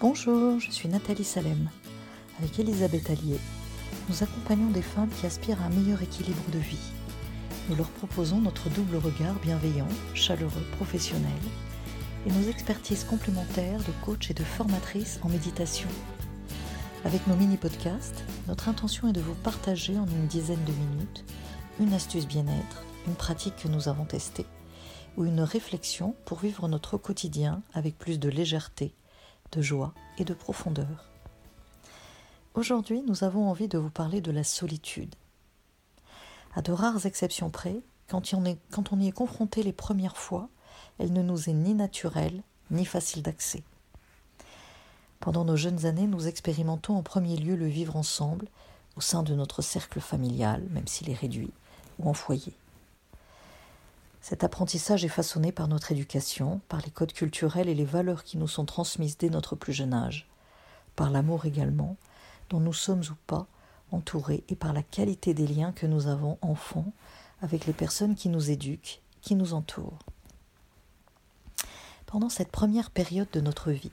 Bonjour, je suis Nathalie Salem. Avec Elisabeth Allier, nous accompagnons des femmes qui aspirent à un meilleur équilibre de vie. Nous leur proposons notre double regard bienveillant, chaleureux, professionnel et nos expertises complémentaires de coach et de formatrice en méditation. Avec nos mini-podcasts, notre intention est de vous partager en une dizaine de minutes une astuce bien-être, une pratique que nous avons testée ou une réflexion pour vivre notre quotidien avec plus de légèreté, de joie et de profondeur. Aujourd'hui, nous avons envie de vous parler de la solitude. À de rares exceptions près, quand on, y est confronté les premières fois, elle ne nous est ni naturelle ni facile d'accès. Pendant nos jeunes années, nous expérimentons en premier lieu le vivre ensemble, au sein de notre cercle familial, même s'il est réduit, ou en foyer. Cet apprentissage est façonné par notre éducation, par les codes culturels et les valeurs qui nous sont transmises dès notre plus jeune âge, par l'amour également, dont nous sommes ou pas entourés, et par la qualité des liens que nous avons enfants avec les personnes qui nous éduquent, qui nous entourent. Pendant cette première période de notre vie,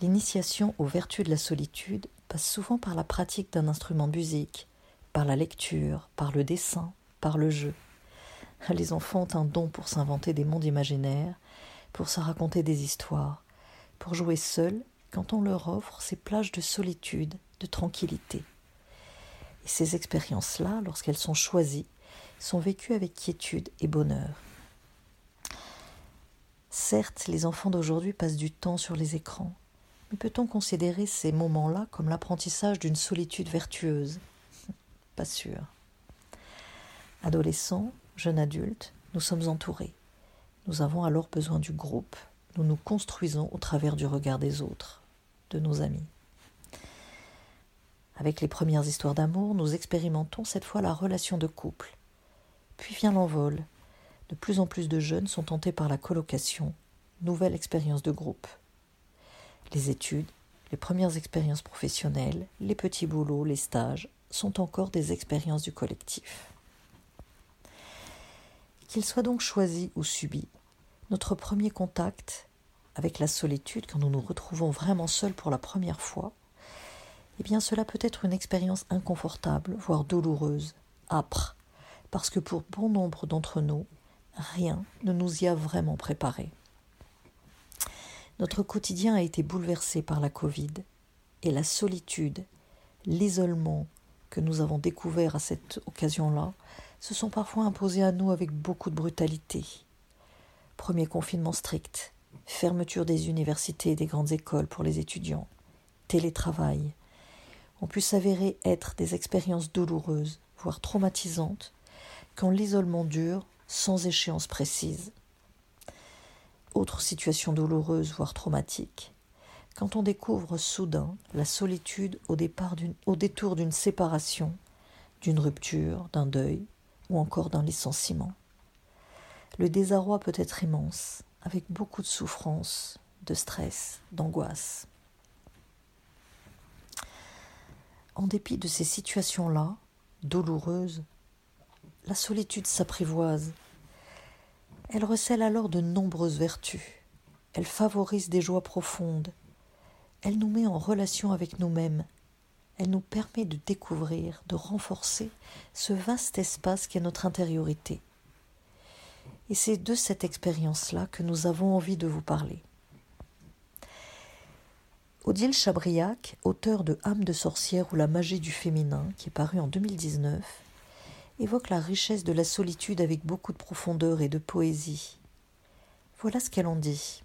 l'initiation aux vertus de la solitude passe souvent par la pratique d'un instrument musique, par la lecture, par le dessin, par le jeu. Les enfants ont un don pour s'inventer des mondes imaginaires, pour se raconter des histoires, pour jouer seuls quand on leur offre ces plages de solitude, de tranquillité. Et ces expériences-là, lorsqu'elles sont choisies, sont vécues avec quiétude et bonheur. Certes, les enfants d'aujourd'hui passent du temps sur les écrans, mais peut-on considérer ces moments-là comme l'apprentissage d'une solitude vertueuse? Pas sûr. Adolescents, jeunes adultes, nous sommes entourés. Nous avons alors besoin du groupe. Nous nous construisons au travers du regard des autres, de nos amis. Avec les premières histoires d'amour, nous expérimentons cette fois la relation de couple. Puis vient l'envol. De plus en plus de jeunes sont tentés par la colocation, nouvelle expérience de groupe. Les études, les premières expériences professionnelles, les petits boulots, les stages sont encore des expériences du collectif. Qu'il soit donc choisi ou subi, notre premier contact avec la solitude, quand nous nous retrouvons vraiment seuls pour la première fois, eh bien cela peut être une expérience inconfortable, voire douloureuse, âpre, parce que pour bon nombre d'entre nous, rien ne nous y a vraiment préparé. Notre quotidien a été bouleversé par la Covid et la solitude, l'isolement que nous avons découvert à cette occasion-là se sont parfois imposés à nous avec beaucoup de brutalité. Premier confinement strict, fermeture des universités et des grandes écoles pour les étudiants, télétravail, ont pu s'avérer être des expériences douloureuses, voire traumatisantes, quand l'isolement dure sans échéance précise. Autre situation douloureuse, voire traumatique, quand on découvre soudain la solitude au détour d'une séparation, d'une rupture, d'un deuil, ou encore d'un licenciement. Le désarroi peut être immense, avec beaucoup de souffrance, de stress, d'angoisse. En dépit de ces situations-là, douloureuses, la solitude s'apprivoise. Elle recèle alors de nombreuses vertus. Elle favorise des joies profondes. Elle nous met en relation avec nous-mêmes elle nous permet de découvrir, de renforcer ce vaste espace qu'est notre intériorité. Et c'est de cette expérience-là que nous avons envie de vous parler. Odile Chabriac, auteur de âme de sorcière ou la magie du féminin, qui est paru en 2019, évoque la richesse de la solitude avec beaucoup de profondeur et de poésie. Voilà ce qu'elle en dit.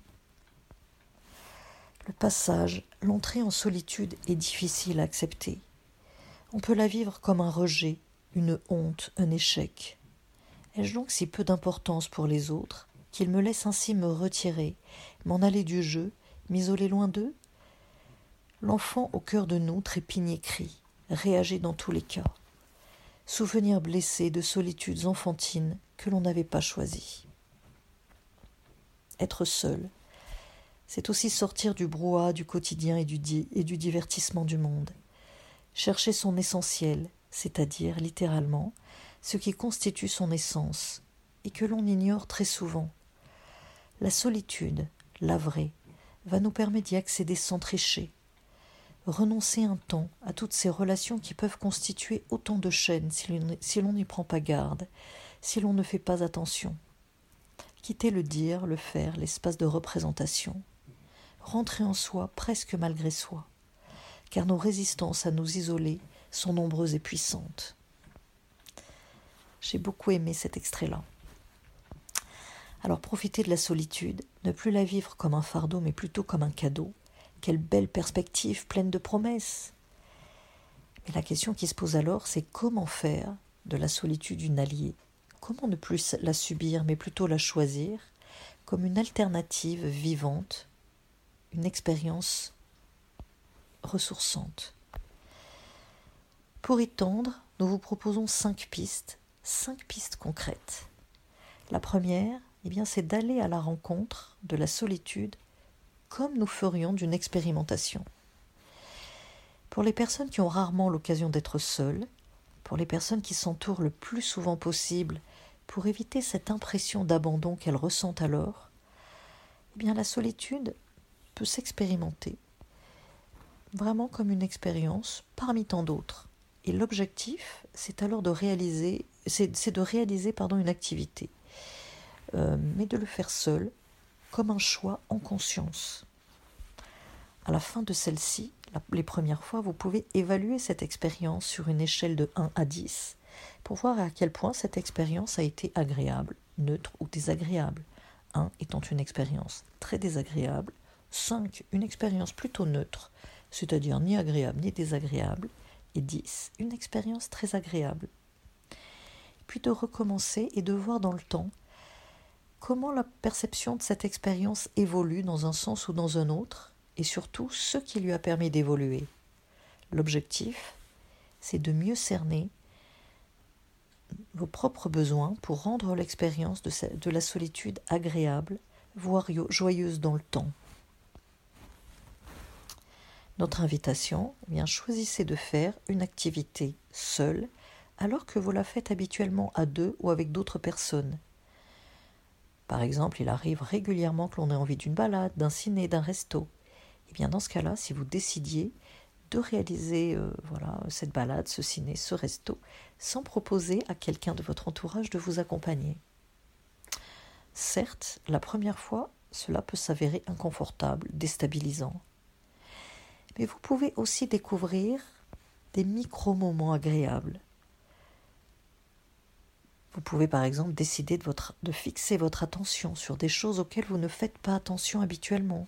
Le passage, l'entrée en solitude est difficile à accepter. On peut la vivre comme un rejet, une honte, un échec. Ai-je donc si peu d'importance pour les autres qu'ils me laissent ainsi me retirer, m'en aller du jeu, m'isoler loin d'eux? L'enfant au cœur de nous trépigne et crie, réagit dans tous les cas. Souvenir blessé de solitudes enfantines que l'on n'avait pas choisies. Être seul, c'est aussi sortir du brouhaha du quotidien et du, et du divertissement du monde. Chercher son essentiel, c'est-à-dire littéralement ce qui constitue son essence, et que l'on ignore très souvent. La solitude, la vraie, va nous permettre d'y accéder sans tricher. Renoncer un temps à toutes ces relations qui peuvent constituer autant de chaînes si l'on n'y prend pas garde, si l'on ne fait pas attention. Quitter le dire, le faire, l'espace de représentation. Rentrer en soi presque malgré soi, car nos résistances à nous isoler sont nombreuses et puissantes. J'ai beaucoup aimé cet extrait-là. Alors profitez de la solitude, ne plus la vivre comme un fardeau, mais plutôt comme un cadeau. Quelle belle perspective pleine de promesses. Mais la question qui se pose alors, c'est comment faire de la solitude une alliée? Comment ne plus la subir, mais plutôt la choisir comme une alternative vivante, une expérience ressourçante Pour y tendre, nous vous proposons cinq pistes, cinq pistes concrètes. La première, eh bien, c'est d'aller à la rencontre de la solitude comme nous ferions d'une expérimentation. Pour les personnes qui ont rarement l'occasion d'être seules, pour les personnes qui s'entourent le plus souvent possible pour éviter cette impression d'abandon qu'elles ressentent alors, eh bien la solitude peut s'expérimenter vraiment comme une expérience parmi tant d'autres. Et l'objectif, c'est alors de réaliser, c'est de réaliser pardon, une activité, euh, mais de le faire seul, comme un choix en conscience. À la fin de celle-ci, les premières fois, vous pouvez évaluer cette expérience sur une échelle de 1 à 10 pour voir à quel point cette expérience a été agréable, neutre ou désagréable. 1 étant une expérience très désagréable, 5 une expérience plutôt neutre, c'est-à-dire ni agréable ni désagréable, et 10 une expérience très agréable. Puis de recommencer et de voir dans le temps comment la perception de cette expérience évolue dans un sens ou dans un autre, et surtout ce qui lui a permis d'évoluer. L'objectif, c'est de mieux cerner vos propres besoins pour rendre l'expérience de, la solitude agréable, voire joyeuse dans le temps. Notre invitation, eh bien choisissez de faire une activité seule alors que vous la faites habituellement à deux ou avec d'autres personnes. Par exemple, il arrive régulièrement que l'on ait envie d'une balade, d'un ciné, d'un resto. Eh bien dans ce cas-là, si vous décidiez de réaliser euh, voilà cette balade, ce ciné, ce resto, sans proposer à quelqu'un de votre entourage de vous accompagner. Certes, la première fois, cela peut s'avérer inconfortable, déstabilisant. Mais vous pouvez aussi découvrir des micro-moments agréables. Vous pouvez par exemple décider de, fixer votre attention sur des choses auxquelles vous ne faites pas attention habituellement.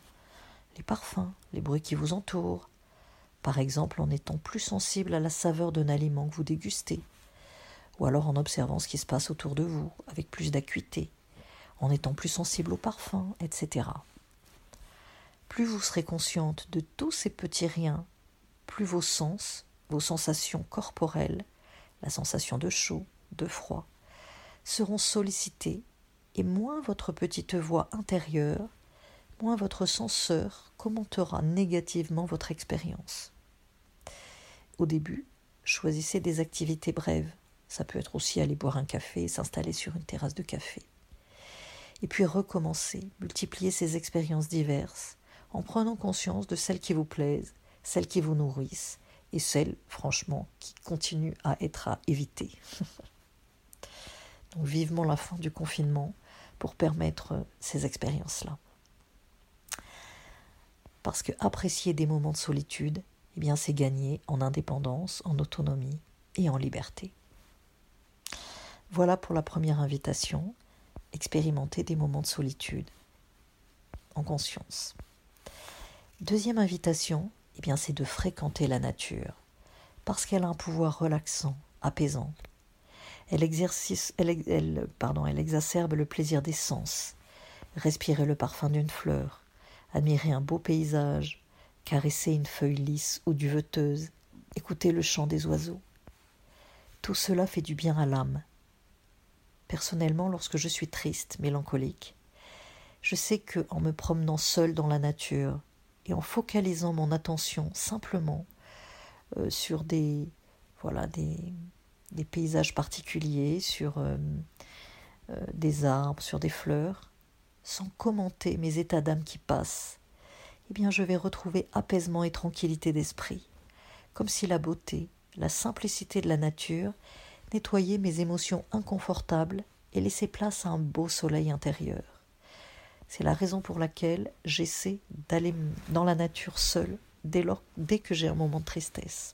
Les parfums, les bruits qui vous entourent, par exemple en étant plus sensible à la saveur d'un aliment que vous dégustez, ou alors en observant ce qui se passe autour de vous avec plus d'acuité, en étant plus sensible au parfum, etc. Plus vous serez consciente de tous ces petits riens, plus vos sens, vos sensations corporelles, la sensation de chaud, de froid, seront sollicités et moins votre petite voix intérieure, moins votre senseur commentera négativement votre expérience. Au début, choisissez des activités brèves. Ça peut être aussi aller boire un café et s'installer sur une terrasse de café. Et puis recommencer, multiplier ces expériences diverses, en prenant conscience de celles qui vous plaisent, celles qui vous nourrissent, et celles, franchement, qui continuent à être à éviter. Donc vivement la fin du confinement pour permettre ces expériences-là. Parce que apprécier des moments de solitude, eh bien c'est gagner en indépendance, en autonomie et en liberté. Voilà pour la première invitation, expérimenter des moments de solitude en conscience. Deuxième invitation, eh bien c'est de fréquenter la nature, parce qu'elle a un pouvoir relaxant, apaisant. Elle, exercice, elle, pardon, elle exacerbe le plaisir des sens. Respirer le parfum d'une fleur, admirer un beau paysage, caresser une feuille lisse ou duveteuse, écouter le chant des oiseaux. Tout cela fait du bien à l'âme. Personnellement, lorsque je suis triste, mélancolique, je sais que en me promenant seul dans la nature et en focalisant mon attention simplement euh, sur des voilà des, paysages particuliers, sur euh, euh, des arbres, sur des fleurs, sans commenter mes états d'âme qui passent, eh bien je vais retrouver apaisement et tranquillité d'esprit, comme si la beauté, la simplicité de la nature nettoyait mes émotions inconfortables et laissait place à un beau soleil intérieur. C'est la raison pour laquelle j'essaie d'aller dans la nature seule dès, lors, dès que j'ai un moment de tristesse.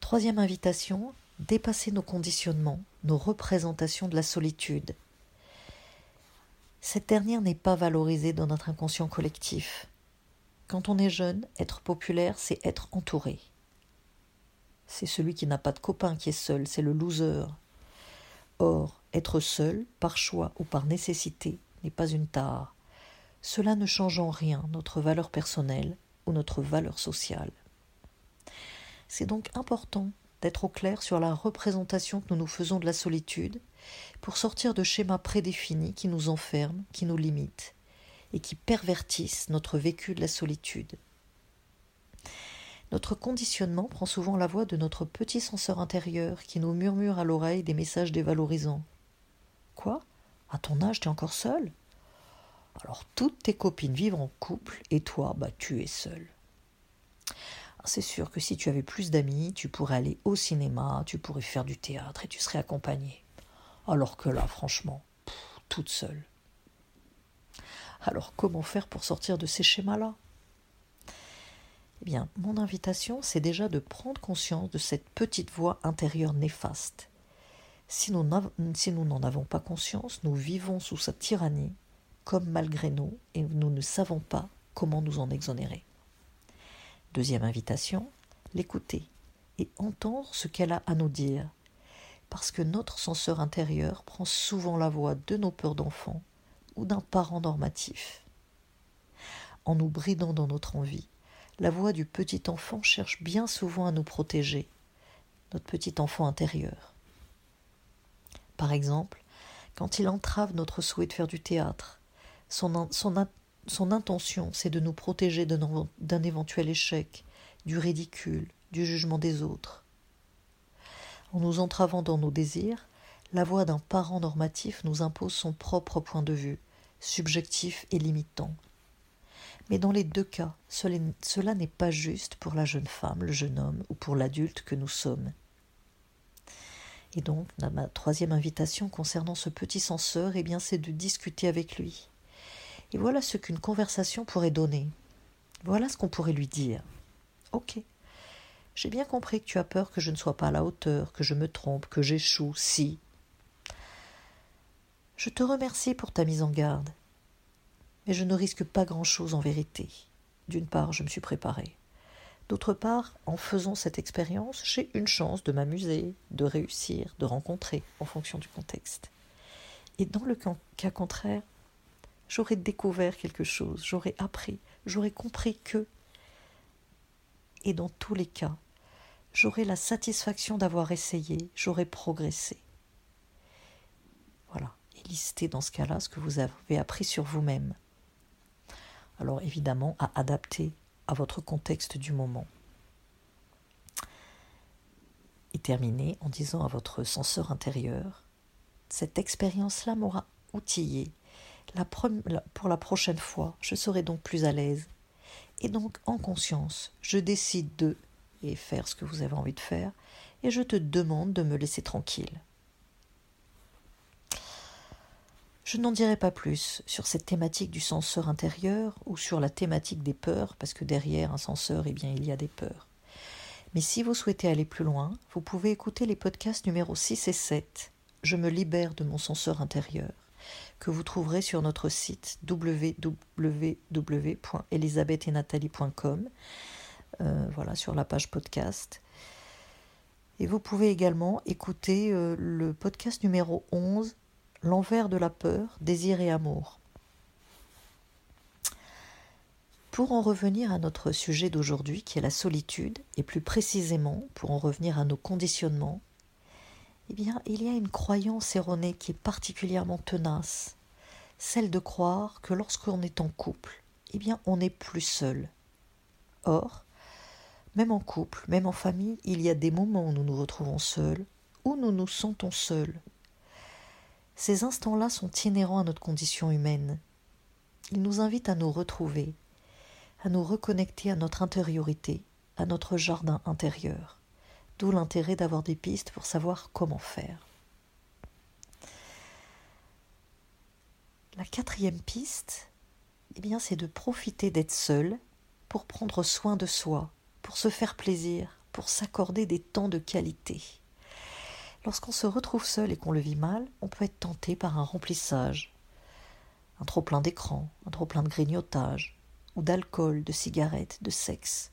Troisième invitation, dépasser nos conditionnements, nos représentations de la solitude. Cette dernière n'est pas valorisée dans notre inconscient collectif. Quand on est jeune, être populaire, c'est être entouré. C'est celui qui n'a pas de copain qui est seul, c'est le loser. Or, être seul, par choix ou par nécessité, n'est pas une tare. Cela ne change en rien notre valeur personnelle ou notre valeur sociale. C'est donc important d'être au clair sur la représentation que nous nous faisons de la solitude pour sortir de schémas prédéfinis qui nous enferment, qui nous limitent et qui pervertissent notre vécu de la solitude. Notre conditionnement prend souvent la voix de notre petit censeur intérieur qui nous murmure à l'oreille des messages dévalorisants. Quoi? À ton âge, tu es encore seul? Alors toutes tes copines vivent en couple et toi, bah tu es seul. C'est sûr que si tu avais plus d'amis, tu pourrais aller au cinéma, tu pourrais faire du théâtre et tu serais accompagné. Alors que là, franchement, toute seule. Alors comment faire pour sortir de ces schémas-là? Eh bien, mon invitation, c'est déjà de prendre conscience de cette petite voix intérieure néfaste. Si nous n'en avons pas conscience, nous vivons sous sa tyrannie, comme malgré nous, et nous ne savons pas comment nous en exonérer. Deuxième invitation, l'écouter et entendre ce qu'elle a à nous dire, parce que notre censeur intérieur prend souvent la voix de nos peurs d'enfant ou d'un parent normatif. En nous bridant dans notre envie, la voix du petit enfant cherche bien souvent à nous protéger, notre petit enfant intérieur. Par exemple, quand il entrave notre souhait de faire du théâtre, son, intention, c'est de nous protéger d'un éventuel échec, du ridicule, du jugement des autres. En nous entravant dans nos désirs, la voix d'un parent normatif nous impose son propre point de vue, subjectif et limitant. Mais dans les deux cas, cela n'est pas juste pour la jeune femme, le jeune homme ou pour l'adulte que nous sommes. Et donc, ma troisième invitation concernant ce petit censeur, eh bien, c'est de discuter avec lui. Et voilà ce qu'une conversation pourrait donner. Voilà ce qu'on pourrait lui dire. Ok. J'ai bien compris que tu as peur que je ne sois pas à la hauteur, que je me trompe, que j'échoue, si. Je te remercie pour ta mise en garde. Mais je ne risque pas grand-chose en vérité. D'une part, je me suis préparée. D'autre part, en faisant cette expérience, j'ai une chance de m'amuser, de réussir, de rencontrer, en fonction du contexte. Et dans le cas contraire, j'aurais découvert quelque chose, j'aurais appris, j'aurais compris que. Et dans tous les cas, j'aurais la satisfaction d'avoir essayé, j'aurais progressé. Voilà, et listez dans ce cas-là ce que vous avez appris sur vous-même. Alors évidemment, à adapter à votre contexte du moment. Et terminer en disant à votre censeur intérieur, cette expérience-là m'aura outillé pour la prochaine fois, je serai donc plus à l'aise. Et donc, en conscience, je décide de et faire ce que vous avez envie de faire, et je te demande de me laisser tranquille. Je n'en dirai pas plus sur cette thématique du censeur intérieur ou sur la thématique des peurs, parce que derrière un censeur, eh bien, il y a des peurs. Mais si vous souhaitez aller plus loin, vous pouvez écouter les podcasts numéro 6 et 7. Je me libère de mon censeur intérieur que vous trouverez sur notre site www.elisabethetnatalie.com, euh, voilà, sur la page podcast. Et vous pouvez également écouter euh, le podcast numéro 11, L'envers de la peur, désir et amour. Pour en revenir à notre sujet d'aujourd'hui qui est la solitude, et plus précisément pour en revenir à nos conditionnements, eh bien, il y a une croyance erronée qui est particulièrement tenace, celle de croire que lorsqu'on est en couple, eh bien, on n'est plus seul. Or, même en couple, même en famille, il y a des moments où nous nous retrouvons seuls, où nous nous sentons seuls. Ces instants-là sont inhérents à notre condition humaine. Il nous invite à nous retrouver, à nous reconnecter à notre intériorité, à notre jardin intérieur. D'où l'intérêt d'avoir des pistes pour savoir comment faire. La quatrième piste, eh bien, c'est de profiter d'être seul pour prendre soin de soi, pour se faire plaisir, pour s'accorder des temps de qualité. Lorsqu'on se retrouve seul et qu'on le vit mal, on peut être tenté par un remplissage, un trop plein d'écran, un trop plein de grignotage, ou d'alcool, de cigarettes, de sexe,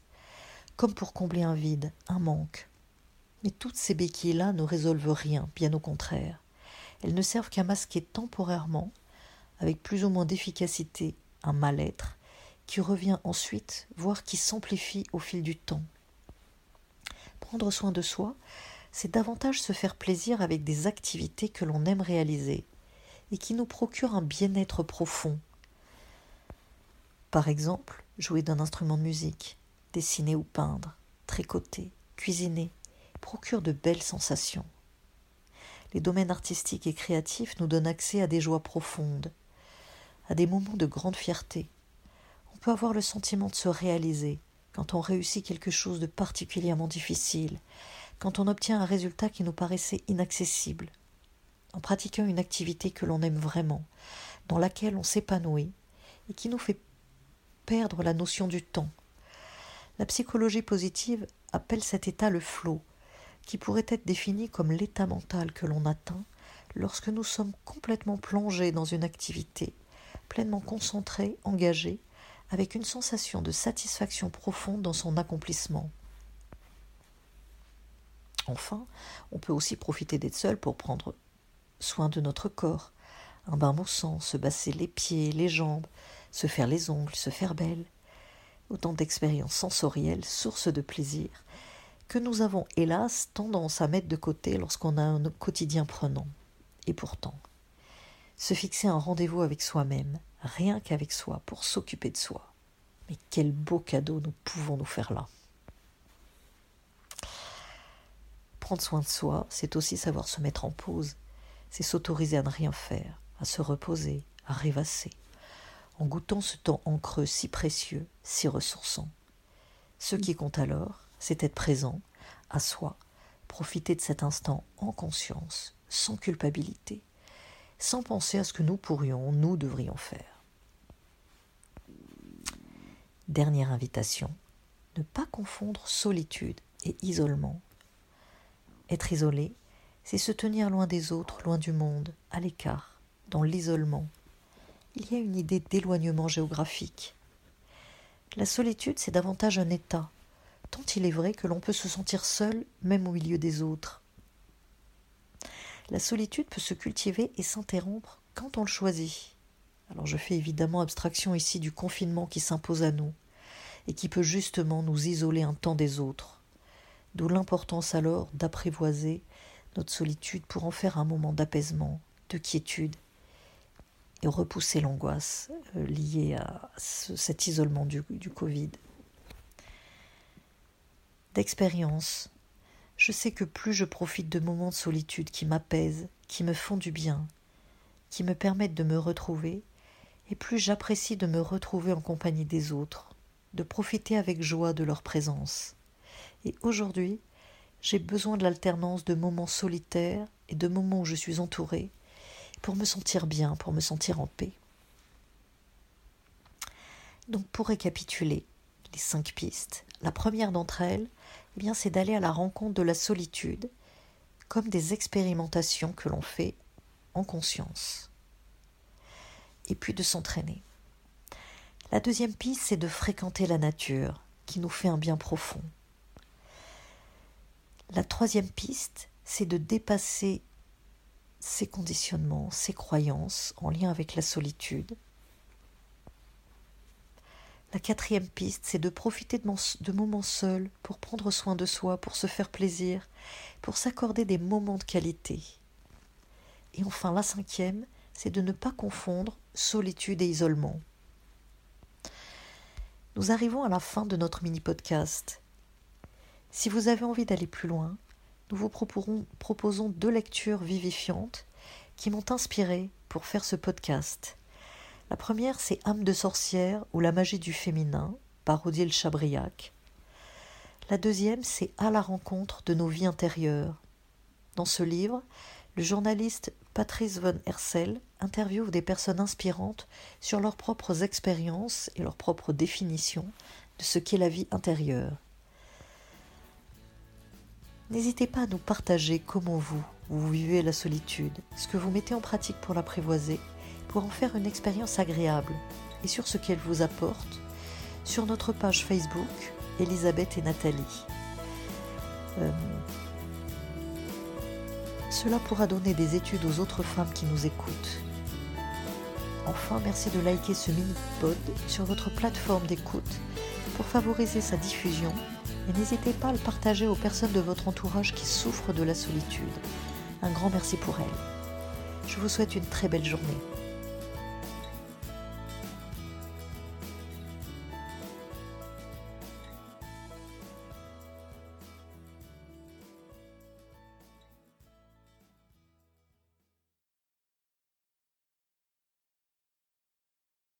comme pour combler un vide, un manque. Mais toutes ces béquilles-là ne résolvent rien, bien au contraire. Elles ne servent qu'à masquer temporairement, avec plus ou moins d'efficacité, un mal-être qui revient ensuite, voire qui s'amplifie au fil du temps. Prendre soin de soi, c'est davantage se faire plaisir avec des activités que l'on aime réaliser et qui nous procurent un bien-être profond. Par exemple, jouer d'un instrument de musique, dessiner ou peindre, tricoter, cuisiner, procure de belles sensations. Les domaines artistiques et créatifs nous donnent accès à des joies profondes, à des moments de grande fierté. On peut avoir le sentiment de se réaliser quand on réussit quelque chose de particulièrement difficile, quand on obtient un résultat qui nous paraissait inaccessible, en pratiquant une activité que l'on aime vraiment, dans laquelle on s'épanouit et qui nous fait perdre la notion du temps. La psychologie positive appelle cet état le flow, qui pourrait être défini comme l'état mental que l'on atteint lorsque nous sommes complètement plongés dans une activité pleinement concentré, engagé, avec une sensation de satisfaction profonde dans son accomplissement. Enfin, on peut aussi profiter d'être seul pour prendre soin de notre corps, un bain moussant, se basser les pieds, les jambes, se faire les ongles, se faire belle. Autant d'expériences sensorielles, sources de plaisir, que nous avons hélas tendance à mettre de côté lorsqu'on a un quotidien prenant. Et pourtant, se fixer un rendez-vous avec soi-même, rien qu'avec soi, pour s'occuper de soi. Mais quel beau cadeau nous pouvons nous faire là. Soin de soi, c'est aussi savoir se mettre en pause, c'est s'autoriser à ne rien faire, à se reposer, à rêvasser, en goûtant ce temps en creux si précieux, si ressourçant. Ce qui compte alors, c'est être présent, à soi, profiter de cet instant en conscience, sans culpabilité, sans penser à ce que nous pourrions, nous devrions faire. Dernière invitation, ne pas confondre solitude et isolement. Être isolé, c'est se tenir loin des autres, loin du monde, à l'écart, dans l'isolement. Il y a une idée d'éloignement géographique. La solitude, c'est davantage un état, tant il est vrai que l'on peut se sentir seul même au milieu des autres. La solitude peut se cultiver et s'interrompre quand on le choisit. Alors je fais évidemment abstraction ici du confinement qui s'impose à nous et qui peut justement nous isoler un temps des autres. D'où l'importance alors d'apprivoiser notre solitude pour en faire un moment d'apaisement, de quiétude et repousser l'angoisse euh, liée à cet isolement du, du Covid. D'expérience, je sais que plus je profite de moments de solitude qui m'apaisent, qui me font du bien, qui me permettent de me retrouver, et plus j'apprécie de me retrouver en compagnie des autres, de profiter avec joie de leur présence. Et aujourd'hui, j'ai besoin de l'alternance de moments solitaires et de moments où je suis entourée, pour me sentir bien, pour me sentir en paix. Donc pour récapituler les cinq pistes, la première d'entre elles, eh bien, c'est d'aller à la rencontre de la solitude, comme des expérimentations que l'on fait en conscience, et puis de s'entraîner. La deuxième piste, c'est de fréquenter la nature, qui nous fait un bien profond. La troisième piste, c'est de dépasser ses conditionnements, ses croyances en lien avec la solitude, la quatrième piste, c'est de profiter de, moments seuls pour prendre soin de soi, pour se faire plaisir, pour s'accorder des moments de qualité. Et enfin, la cinquième, c'est de ne pas confondre solitude et isolement. Nous arrivons à la fin de notre mini-podcast. Si vous avez envie d'aller plus loin, nous vous proposons deux lectures vivifiantes qui m'ont inspiré pour faire ce podcast. La première, c'est Âme de sorcière ou la magie du féminin par Odile Chabriac. La deuxième, c'est À la rencontre de nos vies intérieures. Dans ce livre, le journaliste Patrice von Hersel interviewe des personnes inspirantes sur leurs propres expériences et leurs propres définitions de ce qu'est la vie intérieure. N'hésitez pas à nous partager comment vous, vous vivez la solitude, ce que vous mettez en pratique pour l'apprivoiser, pour en faire une expérience agréable, et sur ce qu'elle vous apporte, sur notre page Facebook, Elisabeth et Nathalie. Euh, cela pourra donner des études aux autres femmes qui nous écoutent. Enfin, merci de liker ce mini-pod sur votre plateforme d'écoute pour favoriser sa diffusion et n'hésitez pas à le partager aux personnes de votre entourage qui souffrent de la solitude. Un grand merci pour elles. Je vous souhaite une très belle journée.